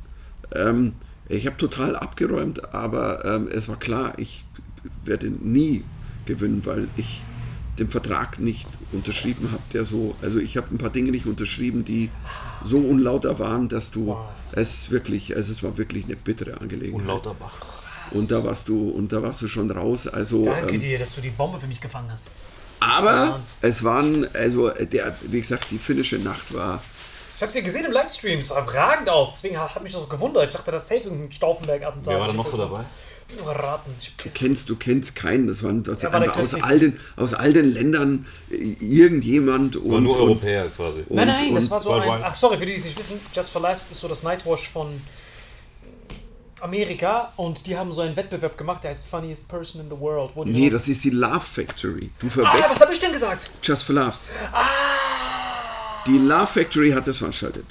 Ähm, ich habe total abgeräumt, aber ähm, es war klar, ich werde nie gewinnen, weil ich den Vertrag nicht unterschrieben habe, der so, also ich habe ein paar Dinge nicht unterschrieben, die so unlauter waren, dass du es wirklich, also es war wirklich eine bittere Angelegenheit. Unlauter Bach. Und da warst du, und da warst du schon raus. Also, Danke ähm, dir, dass du die Bombe für mich gefangen hast. Aber es waren, also der, wie gesagt, die finnische Nacht war. Ich habe sie gesehen im Livestream, es sah überragend aus. Deswegen hat mich das so gewundert. Ich dachte, das ist safe irgendein Stauffenberg-Attentat. Wer war da noch so dabei? Raten. Du kennst, du kennst keinen. Das waren das Ja, war aus all, den, aus all den Ländern äh, irgendjemand War und, nur und, Europäer quasi. und, nein, nein, das und war so ein. Ach, sorry, für die, die es nicht wissen, Just for Lives ist so das Nightwash von Amerika und die haben so einen Wettbewerb gemacht, der heißt Funniest Person in the World. Wo Nee, das ist die Love Factory. Du Ah, verwechselst was habe ich denn gesagt? Just for Laughs. Die Love Factory hat das veranstaltet.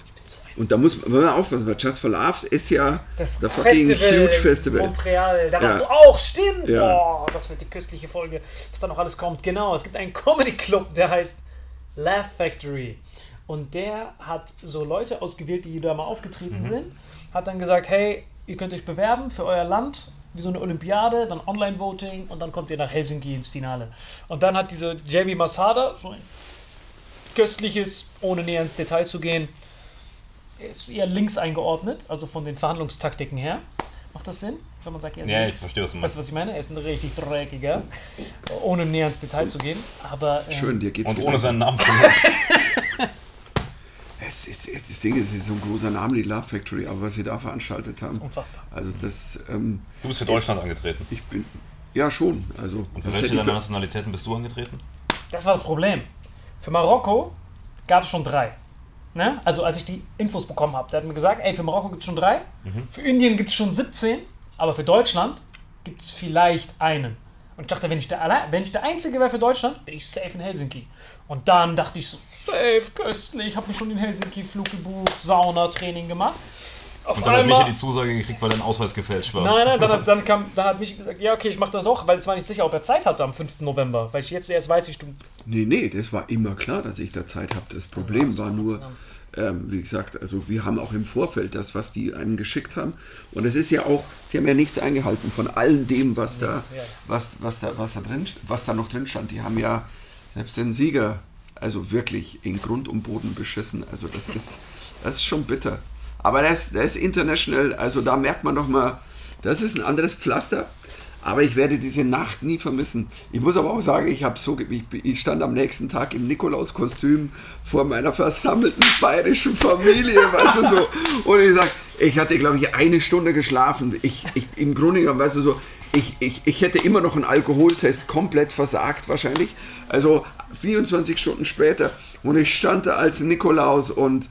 Und da muss man aufpassen, weil Just for Laughs ist ja Das der fucking Festival huge Festival. in Montreal, da warst Ja. du auch, stimmt. Ja. Boah, das wird die köstliche Folge, was da noch alles kommt. Genau, es gibt einen Comedy Club, der heißt Laugh Factory. Und der hat so Leute ausgewählt, die da mal aufgetreten Mhm. sind. Hat dann gesagt, hey, ihr könnt euch bewerben für euer Land, wie so eine Olympiade, dann Online-Voting und dann kommt ihr nach Helsinki ins Finale. Und dann hat diese Jamie Masada, so ein köstliches, ohne näher ins Detail zu gehen, er ist eher links eingeordnet, also von den Verhandlungstaktiken her. Macht das Sinn? Wenn man sagt, er ist Ja, links? ich verstehe, was du Weißt meinst. du, was ich meine? Er ist ein richtig dreckiger, ohne näher ins Detail zu gehen. Aber ähm, Schön, dir geht's Und gut. ohne seinen Namen zu nennen. Ist, das Ding ist, es ist so ein großer Name, die Love Factory, aber was sie da veranstaltet haben. unfassbar. Also das, ähm, Du bist für Deutschland angetreten. ich bin, ja schon. Also Und für welche ich deiner für, Nationalitäten bist du angetreten? Das war das Problem. Für Marokko gab es schon drei. Ne? Also als ich die Infos bekommen habe, der hat mir gesagt, ey, für Marokko gibt es schon drei, für Indien gibt es schon 17, aber für Deutschland gibt es vielleicht einen. Und ich dachte, wenn ich, der, wenn ich der Einzige wäre für Deutschland, bin ich safe in Helsinki. Und dann dachte ich so, safe, köstlich, habe mir schon den Helsinki-Flug gebucht, Sauna, Training gemacht. auf Und dann hat einmal. Michi die Zusage gekriegt, weil dein Ausweis gefälscht war. Nein, nein, dann hat, dann, kam, dann hat Michi gesagt, ja, okay, ich mach das doch, weil es war nicht sicher, ob er Zeit hatte am 5. November, weil ich jetzt erst weiß, wie du. Nee, nee, das war immer klar, dass ich da Zeit habe. Das Problem war nur, ähm, wie gesagt, also wir haben auch im Vorfeld das, was die einem geschickt haben. Und es ist ja auch, sie haben ja nichts eingehalten von allem dem, was da, ja. was, was da, was da drin, was da noch drin stand. Die haben ja selbst den Sieger, also wirklich in Grund und Boden beschissen. Also das ist, das ist schon bitter. Aber das, das ist international, also da merkt man noch mal, das ist ein anderes Pflaster. Aber ich werde diese Nacht nie vermissen. Ich muss aber auch sagen, ich habe so, ich, ich stand am nächsten Tag im Nikolauskostüm vor meiner versammelten bayerischen Familie, weißt du so. Und ich sag, ich hatte glaube ich eine Stunde geschlafen. Ich, ich im Grunde genommen, weißt du so, ich, ich, ich hätte immer noch einen Alkoholtest komplett versagt wahrscheinlich. Also 24 Stunden später und ich stand da als Nikolaus und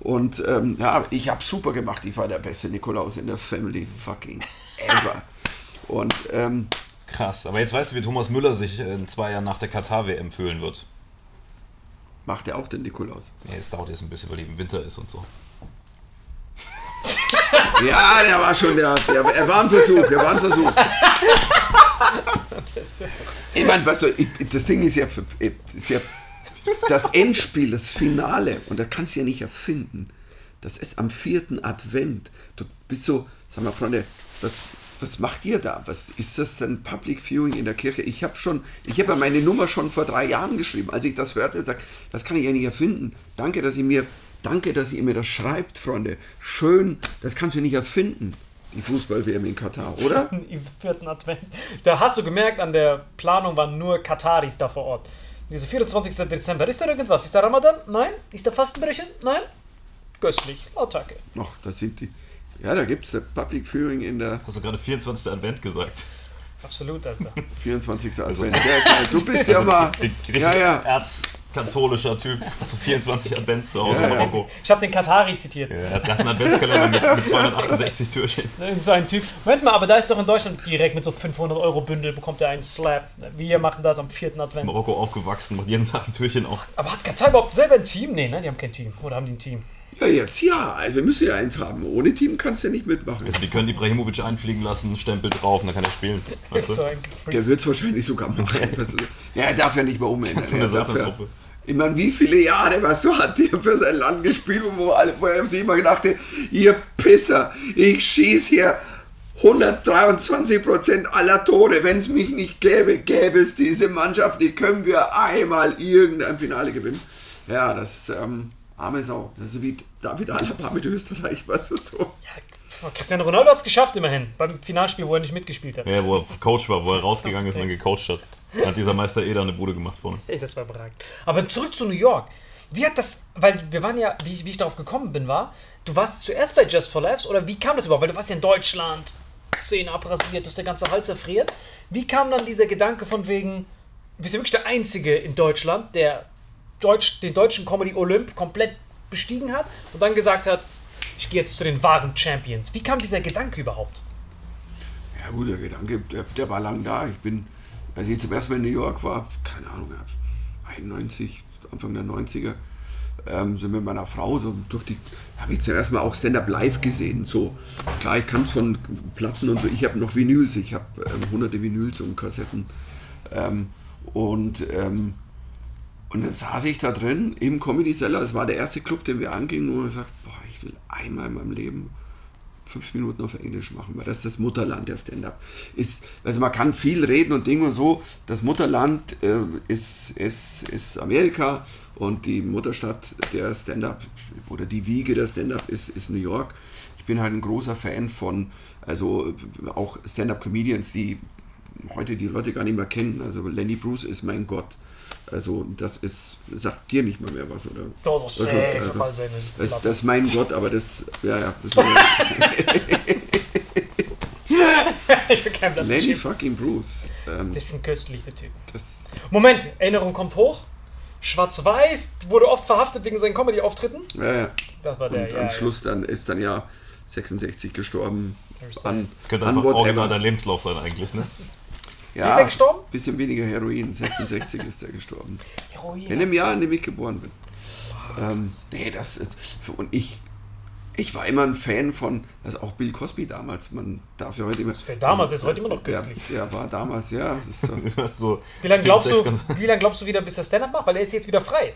und ähm, ja, ich habe super gemacht. Ich war der beste Nikolaus in der Family fucking ever. Und ähm, Krass. Aber jetzt weißt du, wie Thomas Müller sich in zwei Jahren nach der Katar-WM fühlen wird. macht er auch den Nikolaus. Nee, es dauert jetzt ein bisschen, weil eben Winter ist und so. Ja, der war schon, der, der, er war ein Versuch, er war ein Versuch. Ich meine, weißt du, das Ding ist ja, ist ja das Endspiel, das Finale, und da kannst du ja nicht erfinden. Das ist am vierten Advent. Du bist so, sag mal, Freunde, was, was macht ihr da? Was ist das denn Public Viewing in der Kirche? Ich habe schon, ich habe ja meine Nummer schon vor drei Jahren geschrieben. Als ich das hörte, sag, das kann ich ja nicht erfinden. Danke, dass ihr mir, danke, dass ihr mir das schreibt, Freunde. Schön, das kannst du nicht erfinden. Die Fußball-WM in Katar, oder? Im vierten Advent. Da hast du gemerkt, an der Planung waren nur Kataris da vor Ort. Diese 24. Dezember, ist da irgendwas? Ist da Ramadan? Nein? Ist da Fastenbrechen? Nein? Göstlich. Attacke. Noch, da sind die. Ja, da gibt es Public Viewing in der Hast du gerade 24. Advent gesagt? Absolut, Alter. 24. Advent. Ja, geil. Du bist ja mal. Ja, ja. Erzkatholischer Typ zu 24 Advents zu Hause Ja, in. Marokko. Ich habe den Katari zitiert. Ja, er hat einen Adventskalender mit, mit 268 Türchen. Irgend so ein Typ. Moment mal, aber da ist doch in Deutschland direkt mit so 500 Euro Bündel bekommt er einen Slap. Wir machen das am vierten In Advent. Marokko aufgewachsen, macht jeden Tag ein Türchen auf. Aber hat Katar überhaupt selber ein Team? Nee, ne? Die haben kein Team. Oder haben die ein Team? Ja, jetzt ja. Also wir müssen ja eins haben. Ohne Team kannst du ja nicht mitmachen. Also die können Ibrahimovic einfliegen lassen, Stempel drauf und dann kann er spielen. Weißt So du? Der wird es wahrscheinlich sogar machen. Weißt du. Ja, er darf ja nicht mehr umändern. So eine Er darf ja, Soccertruppe. ich meine, wie viele Jahre, weißt du, hat der für sein Land gespielt, wo, alle, wo er sich immer gedachte, ihr Pisser, ich schieß hier 123% aller Tore. Wenn es mich nicht gäbe, gäbe es diese Mannschaft nicht. Können wir einmal irgendein Finale gewinnen? Ja, das ist ähm, arme Sau. Das ist wie David Alaba mit Österreich, weißt du so. Ja, Cristiano Ronaldo hat es geschafft immerhin. Beim Finalspiel, wo er nicht mitgespielt hat. Ja, wo er Coach war, wo er rausgegangen ist und dann gecoacht hat. Dann hat dieser Meister Eder eine Bude gemacht vorne. Ey, das war überragend. Aber zurück zu New York. Wie hat das, weil wir waren ja, wie, ich- wie ich darauf gekommen bin, war, du warst zuerst bei Just for Laughs oder wie kam das überhaupt? Weil du warst ja in Deutschland, Szene abrasiert, du hast der ganze Hals erfriert. Wie kam dann dieser Gedanke von wegen, du bist ja wirklich der Einzige in Deutschland, der Deutsch, den deutschen Comedy Olymp komplett bestiegen hat und dann gesagt hat, ich gehe jetzt zu den wahren Champions. Wie kam dieser Gedanke überhaupt? Ja gut, der Gedanke, der, der war lang da. Ich bin, als ich zum ersten Mal in New York war, keine Ahnung, 91, Anfang der 90er, ähm, sind mit meiner Frau so durch die, habe ich zuerst mal auch Stand-Up live gesehen. So, klar, ich kann es von Platten und so. Ich habe noch Vinyls, ich habe ähm, hunderte Vinyls und Kassetten. Ähm, und, ähm, und dann saß ich da drin im Comedy Cellar. Es war der erste Club, den wir angingen, und gesagt, boah, ich will einmal in meinem Leben fünf Minuten auf Englisch machen, weil das ist das Mutterland der Stand-Up. Also man kann viel reden und Dinge und so. Das Mutterland äh, ist, ist, ist Amerika und die Mutterstadt der Stand-Up oder die Wiege der Stand-Up ist, ist New York. Ich bin halt ein großer Fan von, also auch Stand-Up-Comedians, die heute die Leute gar nicht mehr kennen. Also Lenny Bruce ist mein Gott. Also das ist, sagt dir nicht mal mehr was, oder? Doch, das Also, ist safe, mal sehen. Das, das ist mein Gott, aber das, ja, ja. Das war, ich bekenne das Lenny fucking Bruce. Ähm, Das ist schon köstlich, der Typ. das, Moment, Erinnerung kommt hoch. Schwarz-Weiß wurde oft verhaftet wegen seinen Comedy-Auftritten. ja, ja. Das war der, Und ja. am Schluss dann ist dann ja 66 gestorben. An, Das könnte an einfach original dein Lebenslauf sein eigentlich, ne? Ja, ist er gestorben? Bisschen weniger Heroin. 66 ist er gestorben. Heroin. In dem Jahr, in dem ich geboren bin. Ähm, nee, das ist. Und ich. Ich war immer ein Fan von, also auch Bill Cosby damals, man darf ja heute immer. Das wäre damals, ist heute immer noch Der, köstlich. der war damals, ja. So. So Wie lange glaubst, du, wie lang glaubst du wieder, bis er Stand-Up macht? Weil er ist jetzt wieder frei.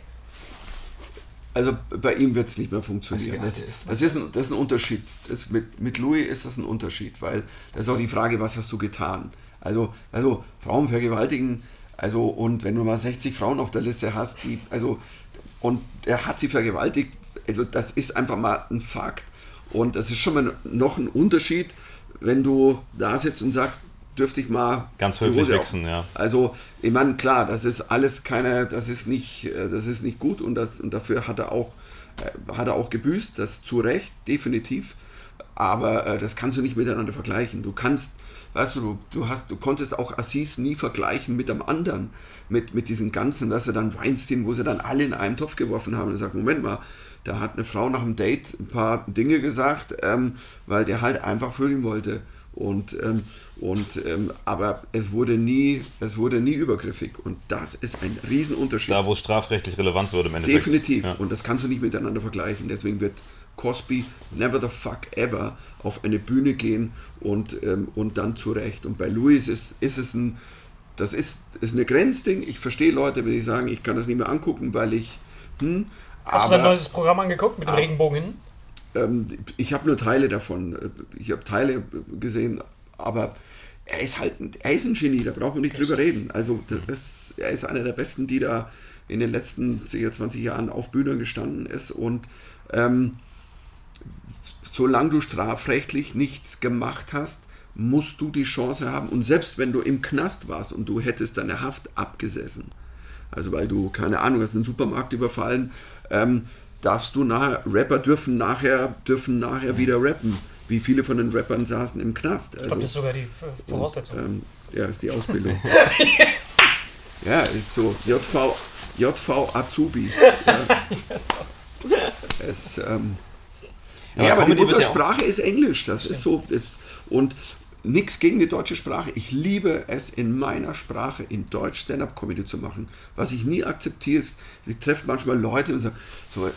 Also bei ihm wird es nicht mehr funktionieren. Das, das, ist, ein, das ist ein Unterschied. Das mit, mit Louis ist das ein Unterschied, weil das ist auch die Frage, was hast du getan? Also, also Frauen vergewaltigen, also und wenn du mal 60 Frauen auf der Liste hast, die, also und er hat sie vergewaltigt, also das ist einfach mal ein Fakt. Und das ist schon mal noch ein Unterschied, wenn du da sitzt und sagst, dürfte ich mal Ganz höflich wechseln, ja. also, ich meine, klar, das ist alles keine, das ist nicht, äh, das ist nicht gut und, das, und dafür hat er auch, äh, hat er auch gebüßt, das zu Recht, definitiv. Aber äh, das kannst du nicht miteinander vergleichen. Du kannst, weißt du, du, hast, du konntest auch Assis nie vergleichen mit einem anderen, mit, mit diesen ganzen, dass er dann Weinstein, wo sie dann alle in einen Topf geworfen haben und sagt, Moment mal, da hat eine Frau nach dem Date ein paar Dinge gesagt, ähm, weil der halt einfach vögeln wollte. Und, ähm, und ähm, aber es wurde nie, es wurde nie übergriffig. Und das ist ein Riesenunterschied. Da, wo es strafrechtlich relevant wird im Endeffekt. Definitiv. Ja. Und das kannst du nicht miteinander vergleichen. Deswegen wird Cosby never the fuck ever auf eine Bühne gehen und, ähm, und dann zurecht. Und bei Louis ist, ist es ein, das ist, ist eine Grenzding. Ich verstehe Leute, wenn die sagen, ich kann das nicht mehr angucken, weil ich, hm, Hast du sein aber neues Programm angeguckt mit dem Regenbogen hin? ähm, ich habe nur Teile davon. Ich habe Teile gesehen, aber er ist halt ein, er ist ein Genie, da braucht man nicht drüber reden. Also das, er ist einer der Besten, die da in den letzten 10, 20 Jahren auf Bühnen gestanden ist. Und ähm, solange du strafrechtlich nichts gemacht hast, musst du die Chance haben. Und selbst wenn du im Knast warst und du hättest deine Haft abgesessen, also weil du, keine Ahnung, hast einen Supermarkt überfallen, ähm, darfst du nachher, Rapper dürfen nachher, dürfen nachher wieder rappen. Wie viele von den Rappern saßen im Knast? Ich glaube, das ist sogar die Voraussetzung. Ähm, ja, ist die Ausbildung. ja, ist so. JV, JV Azubi. Ja. Es, ähm, Ja, ja, aber die Muttersprache ist Englisch. Das ist so. Das, und nichts gegen die deutsche Sprache. Ich liebe es in meiner Sprache, in Deutsch Stand-up-Comedy zu machen. Was ich nie akzeptiere, ist, ich treffe manchmal Leute und sag, so, äh,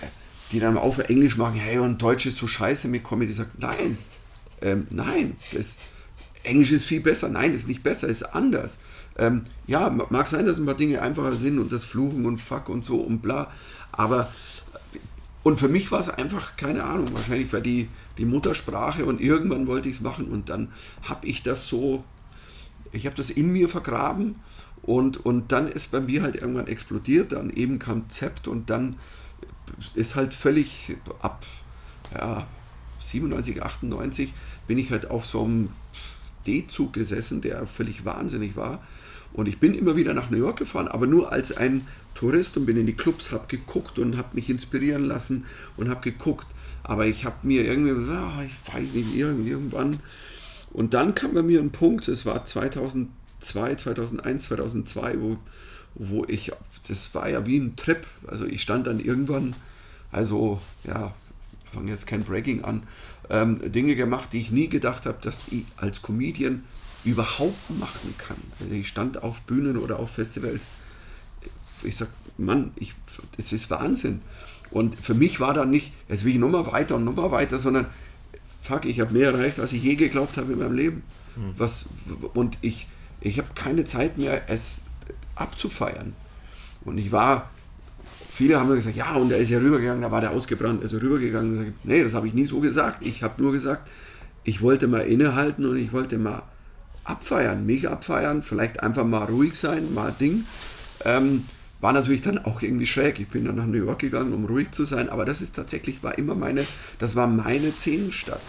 die dann auf Englisch machen, hey, und Deutsch ist so scheiße mit Comedy. Ich sage, nein, ähm, nein, das, Englisch ist viel besser. Nein, das ist nicht besser, ist anders. Ähm, ja, ma- mag sein, dass ein paar Dinge einfacher sind und das Fluchen und Fuck und so und bla, aber und für mich war es einfach, keine Ahnung, wahrscheinlich war die, die Muttersprache und irgendwann wollte ich es machen und dann habe ich das so, ich habe das in mir vergraben und, und dann ist bei mir halt irgendwann explodiert, dann eben kam Zept und dann ist halt völlig ab ja, 97, 98 bin ich halt auf so einem D-Zug gesessen, der völlig wahnsinnig war. Und ich bin immer wieder nach New York gefahren, aber nur als ein Tourist und bin in die Clubs, habe geguckt und habe mich inspirieren lassen und habe geguckt. Aber ich habe mir irgendwie gesagt, ah, ich weiß nicht, irgend- irgendwann. Und dann kam bei mir ein Punkt, es war 2002, 2001, 2002, wo, wo ich, das war ja wie ein Trip. Also ich stand dann irgendwann, also ja, fange jetzt kein Breaking an, ähm, Dinge gemacht, die ich nie gedacht habe, dass ich als Comedian überhaupt machen kann. Also ich stand auf Bühnen oder auf Festivals. Ich sag, Mann, ich, es ist Wahnsinn. Und für mich war da nicht, jetzt will ich nochmal weiter und nochmal weiter, sondern fuck, ich habe mehr erreicht, als ich je geglaubt habe in meinem Leben. Was, und ich, ich habe keine Zeit mehr, es abzufeiern. Und ich war, viele haben mir gesagt, ja, und er ist ja rübergegangen, da war der ausgebrannt, ist er rübergegangen. Sag nee, das habe ich nie so gesagt. Ich habe nur gesagt, ich wollte mal innehalten und ich wollte mal abfeiern, mich abfeiern, vielleicht einfach mal ruhig sein, mal Ding. Ähm, war natürlich dann auch irgendwie schräg. Ich bin dann nach New York gegangen, um ruhig zu sein, aber das ist tatsächlich, war immer meine, das war meine Szenenstadt.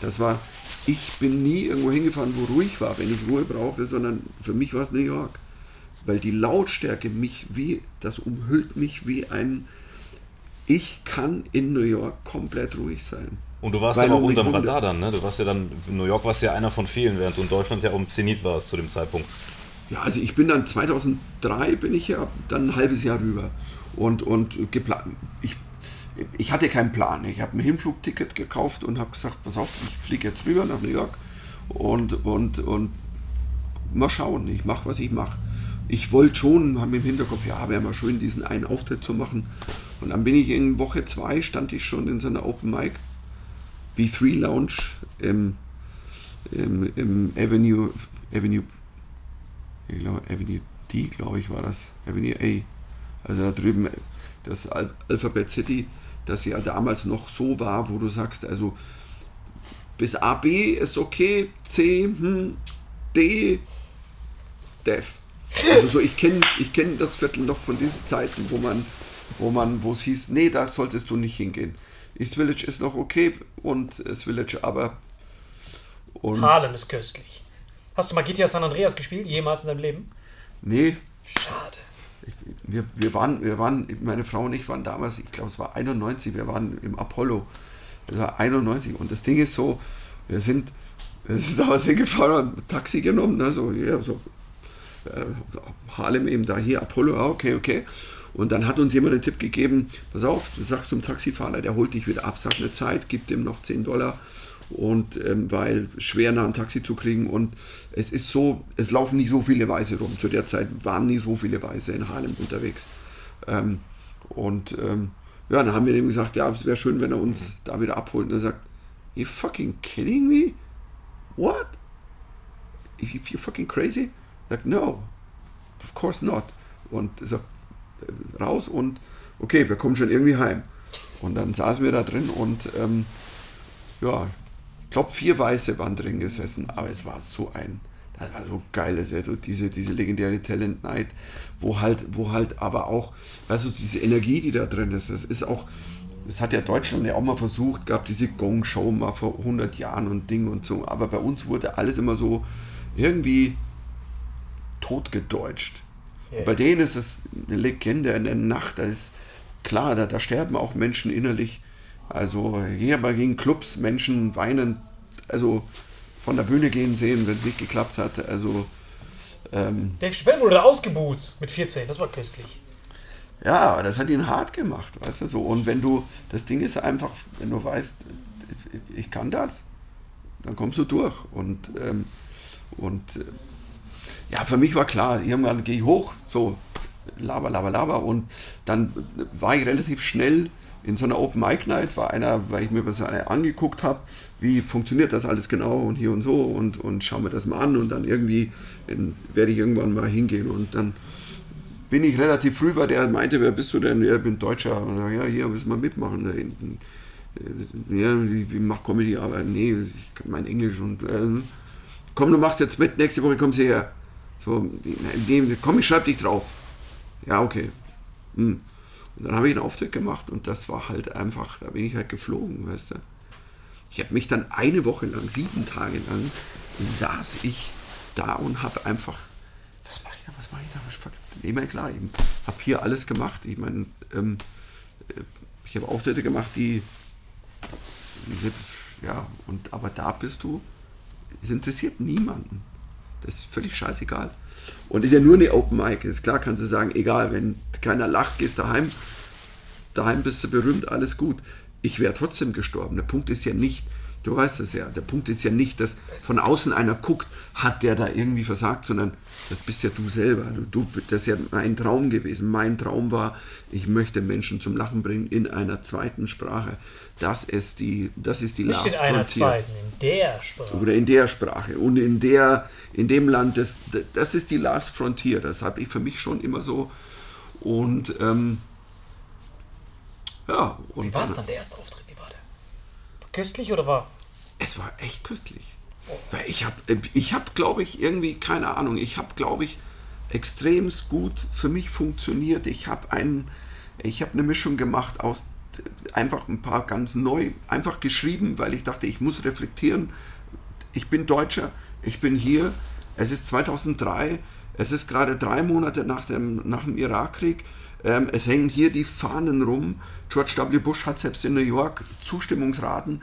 Das war, ich bin nie irgendwo hingefahren, wo ruhig war, wenn ich Ruhe brauchte, sondern für mich war es New York. Weil die Lautstärke mich wie, das umhüllt mich wie ein, ich kann in New York komplett ruhig sein. Und du warst Weil aber auch unterm Radar dann, ne? Du warst ja dann, New York warst ja einer von vielen, während du in Deutschland ja um Zenit warst zu dem Zeitpunkt. Ja, also ich bin dann 2003 bin ich ja dann ein halbes Jahr rüber und und geplant. Ich, ich hatte keinen Plan. Ich habe ein Hinflugticket gekauft und habe gesagt, pass auf, ich fliege jetzt rüber nach New York und und und mal schauen. Ich mache, was ich mache. Ich wollte schon, habe im Hinterkopf, ja, wäre mal schön, diesen einen Auftritt zu machen. Und dann bin ich in Woche zwei, stand ich schon in so einer Open Mic B3 Lounge im, im, im Avenue, Avenue, ich glaube Avenue D, glaube ich, war das. Avenue A. Also da drüben das Al Alphabet City, das ja damals noch so war, wo du sagst, also bis AB ist okay, C, hm, D, Def. Also so, ich kenne ich kenn das Viertel noch von diesen Zeiten, wo man, wo man, wo es hieß, nee, da solltest du nicht hingehen. East Village ist noch okay und das Village aber. Und Harlem ist köstlich. Hast du mal GTA San Andreas gespielt, jemals in deinem Leben? Nee, Schade. ich, wir, wir, waren, wir waren, meine Frau und ich waren damals, ich glaube es war 91, wir waren im Apollo. Das war 91 und das Ding ist so, wir sind, wir sind damals hingefahren, haben ein Taxi genommen, ne, so, ja, so äh, Harlem eben da hier, Apollo, okay, okay. Und dann hat uns jemand den Tipp gegeben, pass auf, du sagst zum Taxifahrer, der holt dich wieder ab, sag eine Zeit, gib dem noch 10 Dollar. Und ähm, weil schwer nach ein Taxi zu kriegen und es ist so, es laufen nicht so viele Weiße rum. Zu der Zeit waren nie so viele Weiße in Harlem unterwegs. Ähm, und ähm, ja, dann haben wir dem gesagt, ja, es wäre schön, wenn er uns da wieder abholt. Und er sagt, you fucking kidding me? What? You, fucking crazy? Sagt, no, of course not. Und sagt, äh, raus und okay, wir kommen schon irgendwie heim. Und dann saßen wir da drin und ähm, ja, glaube, vier Weiße waren drin gesessen, aber es war so ein, das war so geil, das ja diese, diese legendäre Talent Night, wo halt, wo halt aber auch, weißt du, diese Energie, die da drin ist, das ist auch, das hat ja Deutschland ja auch mal versucht, gab diese Gong-Show mal vor 100 Jahren und Ding und so, aber bei uns wurde alles immer so irgendwie totgedeutscht. Ja. Bei denen ist es eine Legende in der Nacht, da ist klar, da, da sterben auch Menschen innerlich. Also hier bei gegen Clubs Menschen weinen, also von der Bühne gehen sehen, wenn es nicht geklappt hat. Also ähm, Dave Chappelle wurde da ausgebuht mit 14, das war köstlich. ja, das hat ihn hart gemacht, weißt du so. Und wenn du, das Ding ist einfach, wenn du weißt, ich kann das, dann kommst du durch. Und, ähm, und äh, ja, für mich war klar, irgendwann gehe ich hoch, so laber, laber, laber. Und dann war ich relativ schnell in so einer Open Mic Night, war einer, weil ich mir eine angeguckt habe, wie funktioniert das alles genau und hier und so und, und schau mir das mal an und dann irgendwie in, werde ich irgendwann mal hingehen und dann bin ich relativ früh, weil der meinte, wer bist du denn? Ja, ich bin Deutscher. Und ich, ja, hier müssen wir mitmachen da hinten. Äh, Ja, ich ich mach Comedy, aber nee, ich kann mein Englisch und ähm, komm, du machst jetzt mit, nächste Woche kommst du her. So, nee, komm, ich schreib dich drauf. Ja, okay. Hm. Und dann habe ich einen Auftritt gemacht und das war halt einfach, da bin ich halt geflogen, weißt du. Ich habe mich dann eine Woche lang, sieben Tage lang, saß ich da und habe einfach, was mache ich da, was mache ich da, was fuck, nee, mal klar, ich habe hier alles gemacht. Ich meine, ähm, äh, ich habe Auftritte gemacht, die, diese, ja, und aber da bist du, es interessiert niemanden. Das ist völlig scheißegal. Und ist ja nur eine Open Mic. Ist klar, kannst du sagen, egal, wenn keiner lacht, gehst daheim. Daheim bist du berühmt, alles gut. Ich wäre trotzdem gestorben. Der Punkt ist ja nicht, du weißt es ja, der Punkt ist ja nicht, dass von außen einer guckt, hat der da irgendwie versagt, sondern das bist ja du selber. Du, du, das ist ja mein Traum gewesen. Mein Traum war, ich möchte Menschen zum Lachen bringen in einer zweiten Sprache. Das ist die, das ist die Nicht in Last einer Frontier zweiten, in der Sprache. oder in der Sprache und in der in dem Land das, das ist die Last Frontier das habe ich für mich schon immer so und ähm, ja und Wie war es dann- der erste Auftritt? Wie war der? Köstlich oder war? es war echt köstlich ich habe ich habe glaube ich irgendwie keine Ahnung. Ich habe glaube ich extrem gut für mich funktioniert. Ich habe einen eine Mischung gemacht aus einfach ein paar ganz neu einfach geschrieben weil ich dachte ich muss reflektieren. Ich bin Deutscher, ich bin hier, es ist 2003, es ist gerade drei Monate nach dem, nach dem Irakkrieg, ähm, es hängen hier die Fahnen rum. George W. Bush hat selbst in New York Zustimmungsraten,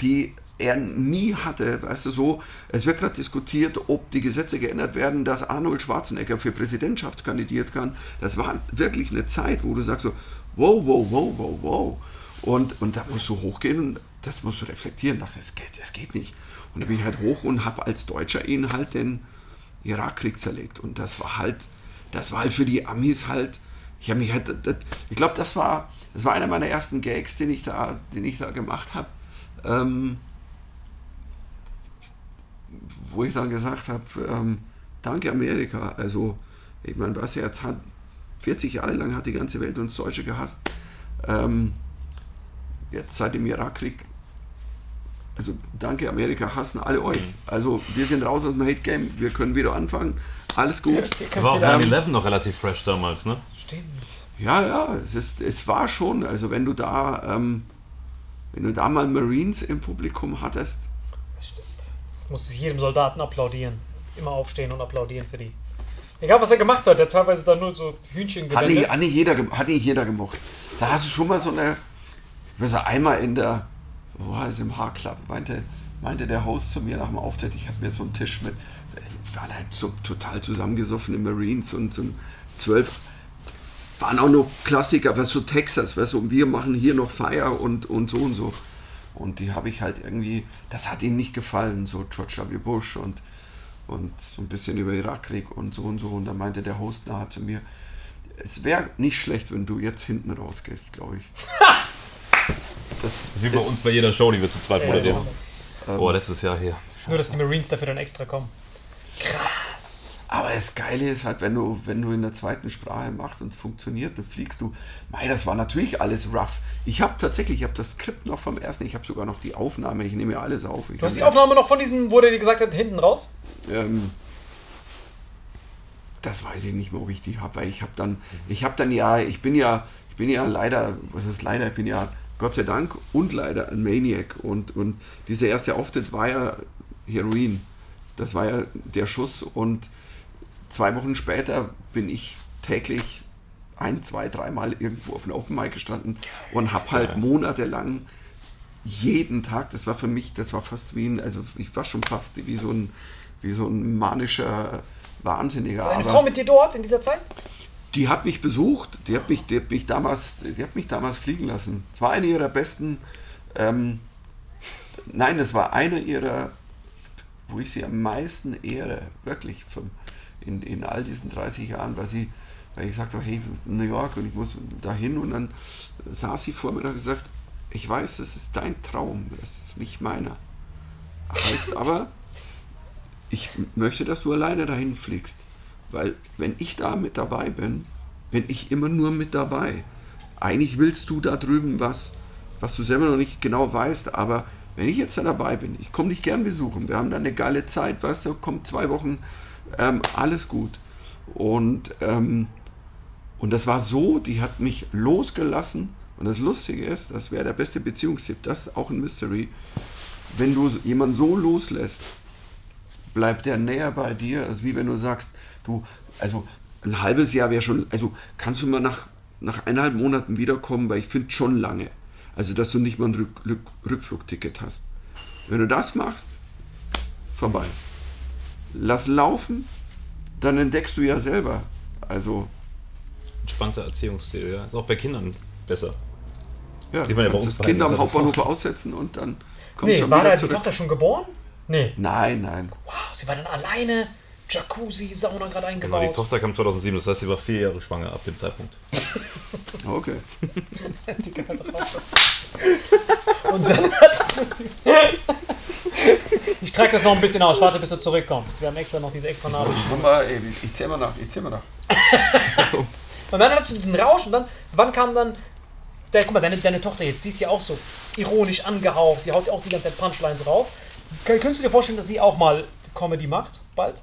die er nie hatte, weißt du so, es wird gerade diskutiert, ob die Gesetze geändert werden, dass Arnold Schwarzenegger für Präsidentschaft kandidiert kann. Das war wirklich eine Zeit, wo du sagst so, wow, wow, wow, wow, wow. Und, und da musst du hochgehen und das musst du reflektieren. Dachte, das geht, das geht nicht. Und da bin ich halt hoch und habe als Deutscher ihn halt den Irakkrieg zerlegt. Und das war halt, das war halt für die Amis halt, ich habe mich halt, das, ich glaube, das war, das war einer meiner ersten Gags, den ich da, den ich da gemacht habe. ähm, wo ich dann gesagt habe, ähm, danke Amerika. Also, ich meine, was er jetzt hat, 40 Jahre lang hat die ganze Welt uns Deutsche gehasst. Ähm, jetzt seit dem Irakkrieg, also danke Amerika, hassen alle euch. Also wir sind raus aus dem Hate-Game, wir können wieder anfangen. Alles gut. War auch 9-11 noch relativ fresh damals, ne? Stimmt. Ja, ja, es, ist, es war schon, also wenn du da, ähm, wenn du da mal Marines im Publikum hattest. Muss es jedem Soldaten applaudieren. Immer aufstehen und applaudieren für die. Egal, was er gemacht hat, der hat teilweise dann nur so Hühnchen hat nicht, gewendet. hat, nicht jeder, gem- hat nicht jeder gemocht. Da hast du schon mal so eine, ich weiß nicht, einmal in der, wo war es, im Haarclub, meinte, meinte der Host zu mir nach dem Auftritt, ich habe mir so einen Tisch mit, wir waren halt so total zusammengesoffene Marines und so zwölf, waren auch noch Klassiker, was so Texas, weißt du, und wir machen hier noch Feier und, und so und so. Und die habe ich halt irgendwie, das hat ihnen nicht gefallen, so George W. Bush und, und so ein bisschen über Irakkrieg und so und so. Und da meinte der Host nahe zu mir, es wäre nicht schlecht, wenn du jetzt hinten rausgehst, glaube ich. Das Das ist wie bei uns bei jeder Show, die wir zu zweit Ja, moderieren. ja. Boah, letztes Jahr hier. Nur, dass die Marines dafür dann extra kommen. Aber das Geile ist halt, wenn du, wenn du in der zweiten Sprache machst und es funktioniert, dann fliegst du. Mei, das war natürlich alles rough. Ich habe tatsächlich, ich habe das Skript noch vom ersten, ich habe sogar noch die Aufnahme, ich nehme ja alles auf. Ich Du hast die Aufnahme noch von diesem, wo der dir gesagt hat, hinten raus? Ähm, das weiß ich nicht mehr, ob ich die habe, weil ich habe dann, ich habe dann ja, ich bin ja, ich bin ja leider, was heißt leider, ich bin ja Gott sei Dank und leider ein Maniac und, und dieser erste Auftritt war ja Heroin. Das war ja der Schuss und zwei Wochen später bin ich täglich ein, zwei, dreimal irgendwo auf einem Open Mic gestanden und habe halt monatelang jeden Tag, das war für mich, das war fast wie ein, also ich war schon fast wie so ein, wie so ein manischer Wahnsinniger. Eine aber Frau mit dir dort in dieser Zeit? die hat mich besucht, die hat mich, die hat mich damals, die hat mich damals fliegen lassen. Es war eine ihrer besten, ähm, nein, das war eine ihrer, wo ich sie am meisten ehre, wirklich, vom, in, in all diesen 30 Jahren, weil sie, weil ich sagte, hey, New York und ich muss dahin und dann saß sie vor mir und hat gesagt, ich weiß, das ist dein Traum, das ist nicht meiner. Heißt aber, ich möchte, dass du alleine dahin fliegst. Weil wenn ich da mit dabei bin, bin ich immer nur mit dabei. Eigentlich willst du da drüben was, was du selber noch nicht genau weißt, aber wenn ich jetzt da dabei bin, ich komme dich gern besuchen, wir haben da eine geile Zeit, weißt du, kommt zwei Wochen, ähm, alles gut. Und, ähm, und das war so, die hat mich losgelassen. Und das Lustige ist, das wäre der beste Beziehungstipp, das ist auch ein Mystery. Wenn du jemanden so loslässt, bleibt der näher bei dir, als wie wenn du sagst, du, also ein halbes Jahr wäre schon, also kannst du mal nach, nach eineinhalb Monaten wiederkommen, weil ich finde schon lange. Also, dass du nicht mal ein Rück, Rück, Rückflugticket hast. Wenn du das machst, vorbei. Lass laufen, dann entdeckst du ja selber. Also, Entspannte Erziehungsstil, ja. Ist auch bei Kindern besser. ja, Die man ja bei uns das Kind am daheim Hauptbahnhof aussetzen und dann kommt Nee, schon war da die. Tochter schon geboren? Nee. Nein, nein. Wow, sie war dann alleine. Jacuzzi, Sauna gerade Genau, eingebaut. die Tochter kam 2007, das heißt, sie war vier Jahre schwanger ab dem Zeitpunkt. Okay. Die. Und dann hattest du diese. Ich trage das noch ein bisschen aus. Warte, bis du zurückkommst. Wir haben extra noch diese extra Nadel. Ey, ich zähl mal nach, ich zähl mal nach. Und dann hattest du diesen Rausch und dann, wann kam dann. Der, guck mal, deine, deine Tochter jetzt, sie ist ja auch so ironisch angehaucht. Sie haut ja auch die ganze Zeit Punchlines raus. Kön- Könntest du dir vorstellen, dass sie auch mal Comedy macht? Bald?